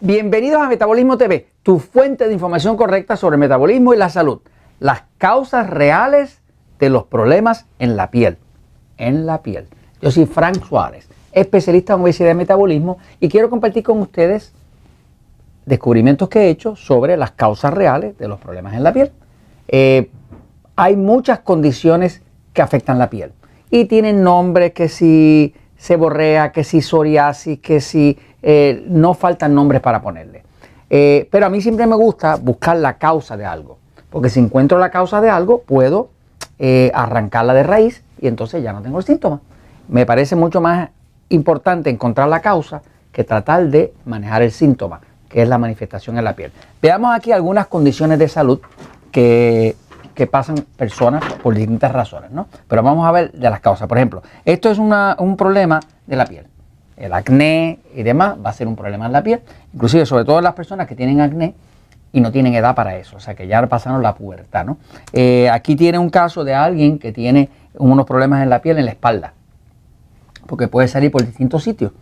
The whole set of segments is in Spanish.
Bienvenidos a Metabolismo TV, tu fuente de información correcta sobre metabolismo y la salud. Las causas reales de los problemas en la piel. En la piel. Yo soy Frank Suárez, especialista en obesidad y metabolismo, y quiero compartir con ustedes descubrimientos que he hecho sobre las causas reales de los problemas en la piel. Eh, hay muchas condiciones que afectan la piel y tienen nombres que si seborrea, que si psoriasis, que si eh, no faltan nombres para ponerle. Eh, pero a mí siempre me gusta buscar la causa de algo, porque si encuentro la causa de algo, puedo eh, arrancarla de raíz y entonces ya no tengo el síntoma. Me parece mucho más importante encontrar la causa que tratar de manejar el síntoma, que es la manifestación en la piel. Veamos aquí algunas condiciones de salud que, pasan personas por distintas razones, ¿no? Pero vamos a ver de las causas. Por ejemplo, esto es un problema de la piel el acné y demás va a ser un problema en la piel, inclusive sobre todo en las personas que tienen acné y no tienen edad para eso, o sea que ya pasaron la pubertad. ¿no? Eh, aquí tiene un caso de alguien que tiene unos problemas en la piel, en la espalda, porque puede salir por distintos sitios.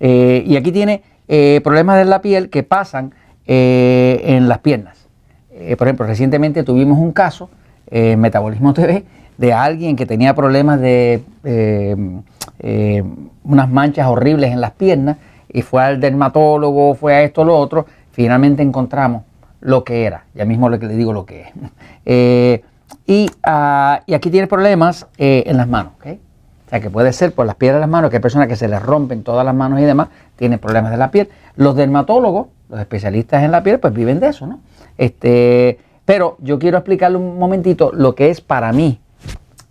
Eh, y aquí tiene eh, problemas de la piel que pasan en las piernas. por ejemplo, recientemente tuvimos un caso en Metabolismo TV de alguien que tenía problemas de eh, unas manchas horribles en las piernas y fue al dermatólogo, fue a esto, lo otro, finalmente encontramos lo que era, ya mismo le, digo lo que es. Eh, ah, y, aquí tiene problemas eh, en las manos, O sea, que puede ser por las piedras de las manos, que hay personas que se les rompen todas las manos y demás, tienen problemas de la piel. Los dermatólogos, los especialistas en la piel, pues viven de eso, ¿no? Este, pero yo quiero explicarle un momentito lo que es para mí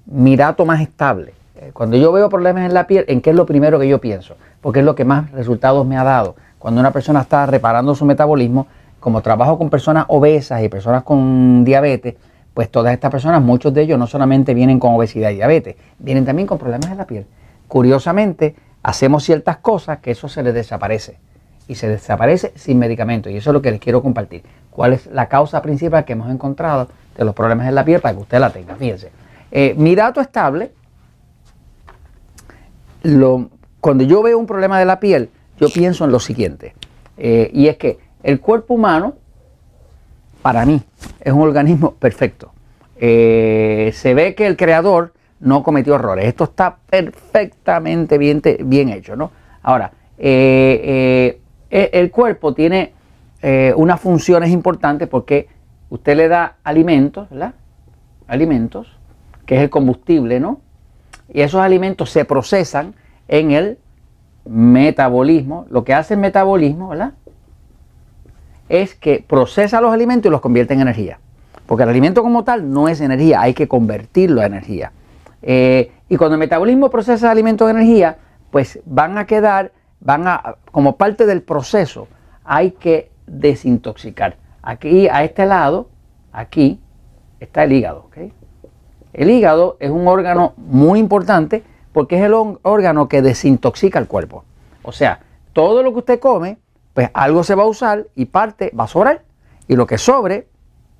mi dato más estable. Eh, cuando yo veo problemas en la piel, ¿en qué es lo primero que yo pienso? Porque es lo que más resultados me ha dado. Cuando una persona está reparando su metabolismo, como trabajo con personas obesas y personas con diabetes, pues todas estas personas, muchos de ellos no solamente vienen con obesidad y diabetes, vienen también con problemas en la piel. Curiosamente, hacemos ciertas cosas que eso se les desaparece. Y se desaparece sin medicamento. Y eso es lo que les quiero compartir. ¿Cuál es la causa principal que hemos encontrado de los problemas en la piel para que usted la tenga? Fíjense. Eh, mi dato estable cuando yo veo un problema de la piel, yo pienso en lo siguiente, eh, y es que el cuerpo humano, para mí, es un organismo perfecto. Eh, se ve que el creador no cometió errores. Esto está perfectamente bien, hecho, ¿no? Ahora, eh, el cuerpo tiene unas funciones importantes porque usted le da alimentos, ¿verdad? Alimentos, que es el combustible, ¿no? y esos alimentos se procesan en el metabolismo. Lo que hace el metabolismo, ¿verdad? Es que procesa los alimentos y los convierte en energía. Porque el alimento como tal no es energía, hay que convertirlo a energía. Eh, y cuando el metabolismo procesa alimentos en energía, pues van a quedar, van a, como parte del proceso, hay que desintoxicar. Aquí, a este lado, aquí, está el hígado. ¿okay? El hígado es un órgano muy importante porque es el órgano que desintoxica el cuerpo. O sea, todo lo que usted come, pues algo se va a usar y parte va a sobrar. Y lo que sobre,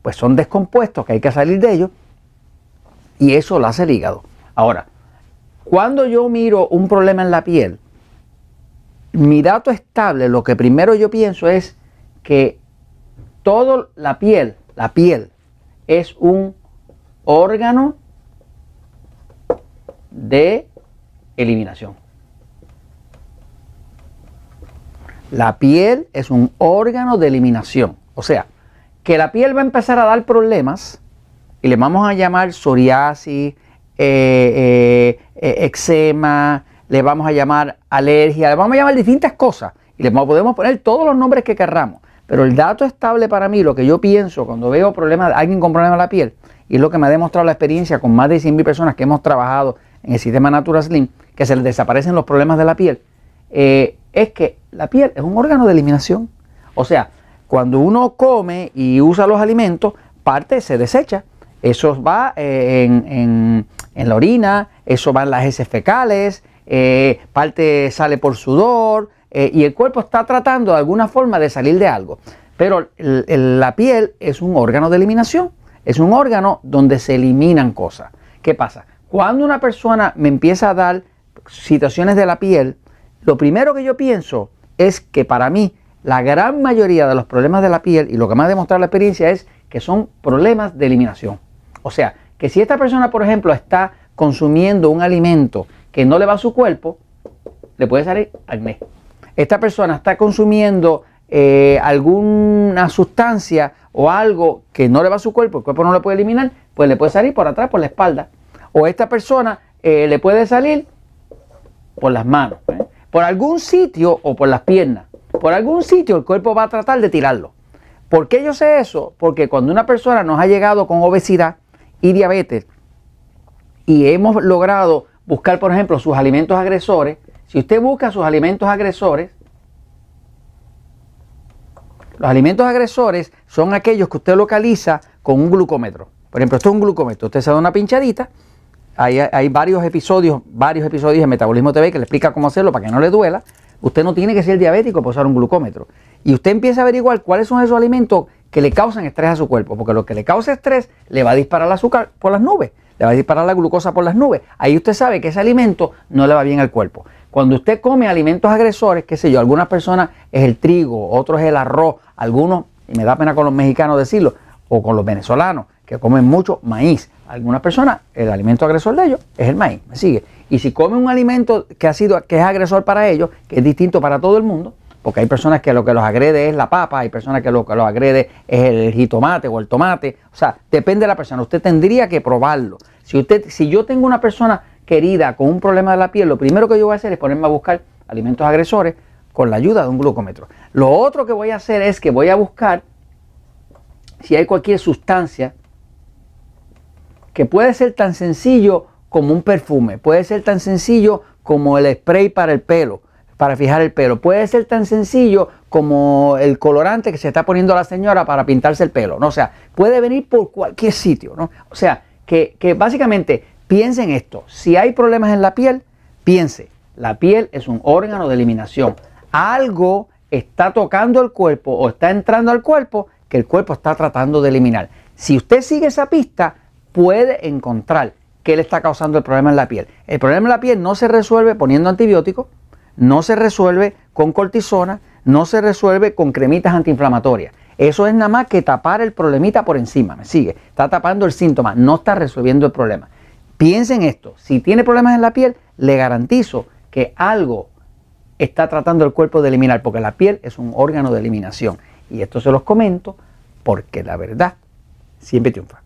pues son descompuestos que hay que salir de ellos. Y eso lo hace el hígado. Ahora, cuando yo miro un problema en la piel, mi dato estable, lo que primero yo pienso es que toda la piel, la piel es un órgano de eliminación. La piel es un eczema de eliminación. O sea, que la piel va a empezar a dar problemas y le vamos a llamar psoriasis, eh, eh, eh, eczema, le vamos a llamar alergia, le vamos a llamar distintas cosas y le podemos poner todos los nombres que querramos. Pero el dato estable para mí, lo que yo pienso cuando veo problemas, alguien con problemas en la piel, y es lo que me ha demostrado la experiencia con más de 100.000 personas que hemos trabajado en el sistema Natura Slim, que se les desaparecen los problemas de la piel, eh, es que la piel es un órgano de eliminación. O sea, cuando uno come y usa los alimentos, parte se desecha. Eso va eh, en, la orina, eso va en las heces fecales, eh, parte sale por sudor y el cuerpo está tratando de alguna forma de salir de algo. Pero la piel es un órgano de eliminación, es un órgano donde se eliminan cosas. ¿Qué pasa? Cuando una persona me empieza a dar situaciones de la piel, lo primero que yo pienso es que para mí la gran mayoría de los problemas de la piel, y lo que me ha demostrado la experiencia es que son problemas de eliminación. O sea, que si esta persona, por ejemplo, está consumiendo un alimento que no le va a su cuerpo, le puede salir acné. Esta persona está consumiendo eh, alguna sustancia o algo que no le va a su cuerpo, el cuerpo no le puede eliminar, pues le puede salir por atrás, por la espalda. O esta persona eh, le puede salir por las manos, ¿eh? por algún sitio o por las piernas. Por algún sitio el cuerpo va a tratar de tirarlo. ¿Por qué yo sé eso? Porque cuando una persona nos ha llegado con obesidad y diabetes y hemos logrado buscar, por ejemplo, sus alimentos agresores, si usted busca sus alimentos agresores, los alimentos agresores son aquellos que usted localiza con un glucómetro. Por ejemplo, esto es un glucómetro. Usted se da una pinchadita. Hay, varios episodios, varios episodios en Metabolismo TV que le explica cómo hacerlo para que no le duela. Usted no tiene que ser diabético para usar un glucómetro. Y usted empieza a averiguar cuáles son esos alimentos que le causan estrés a su cuerpo. Porque lo que le causa estrés le va a disparar el azúcar por las nubes. Le va a disparar la glucosa por las nubes. Ahí usted sabe que ese alimento no le va bien al cuerpo. Cuando usted come alimentos agresores, qué sé yo, algunas personas es el trigo, otros es el arroz, algunos, y me da pena con los mexicanos decirlo, o con los venezolanos, que comen mucho maíz. Algunas personas, el alimento agresor de ellos es el maíz, me sigue. Y si comen un alimento que ha sido, que es agresor para ellos, que es distinto para todo el mundo, porque hay personas que lo que los agrede es la papa, hay personas que lo que los agrede es el jitomate o el tomate, o sea, depende de la persona. Usted tendría que probarlo. Si usted, si yo tengo una persona querida con un problema de la piel, lo primero que yo voy a hacer es ponerme a buscar alimentos agresores con la ayuda de un glucómetro. Lo otro que voy a hacer es que voy a buscar si hay cualquier sustancia que puede ser tan sencillo como un perfume, puede ser tan sencillo como el spray para el pelo, para fijar el pelo, puede ser tan sencillo como el colorante que se está poniendo la señora para pintarse el pelo, ¿no? O sea, puede venir por cualquier sitio, ¿no? O sea, que, que básicamente piensen esto, si hay problemas en la piel, piense, la piel es un órgano de eliminación, algo está tocando el cuerpo o está entrando al cuerpo que el cuerpo está tratando de eliminar. Si usted sigue esa pista, puede encontrar qué le está causando el problema en la piel. El problema en la piel no se resuelve poniendo antibióticos, no se resuelve con cortisona, no se resuelve con cremitas antiinflamatorias. Eso es nada más que tapar el problemita por encima, me sigue. Está tapando el síntoma, no está resolviendo el problema. Piensen esto, si tiene problemas en la piel, le garantizo que algo está tratando el cuerpo de eliminar, porque la piel es un órgano de eliminación. Y esto se los comento porque la verdad siempre triunfa.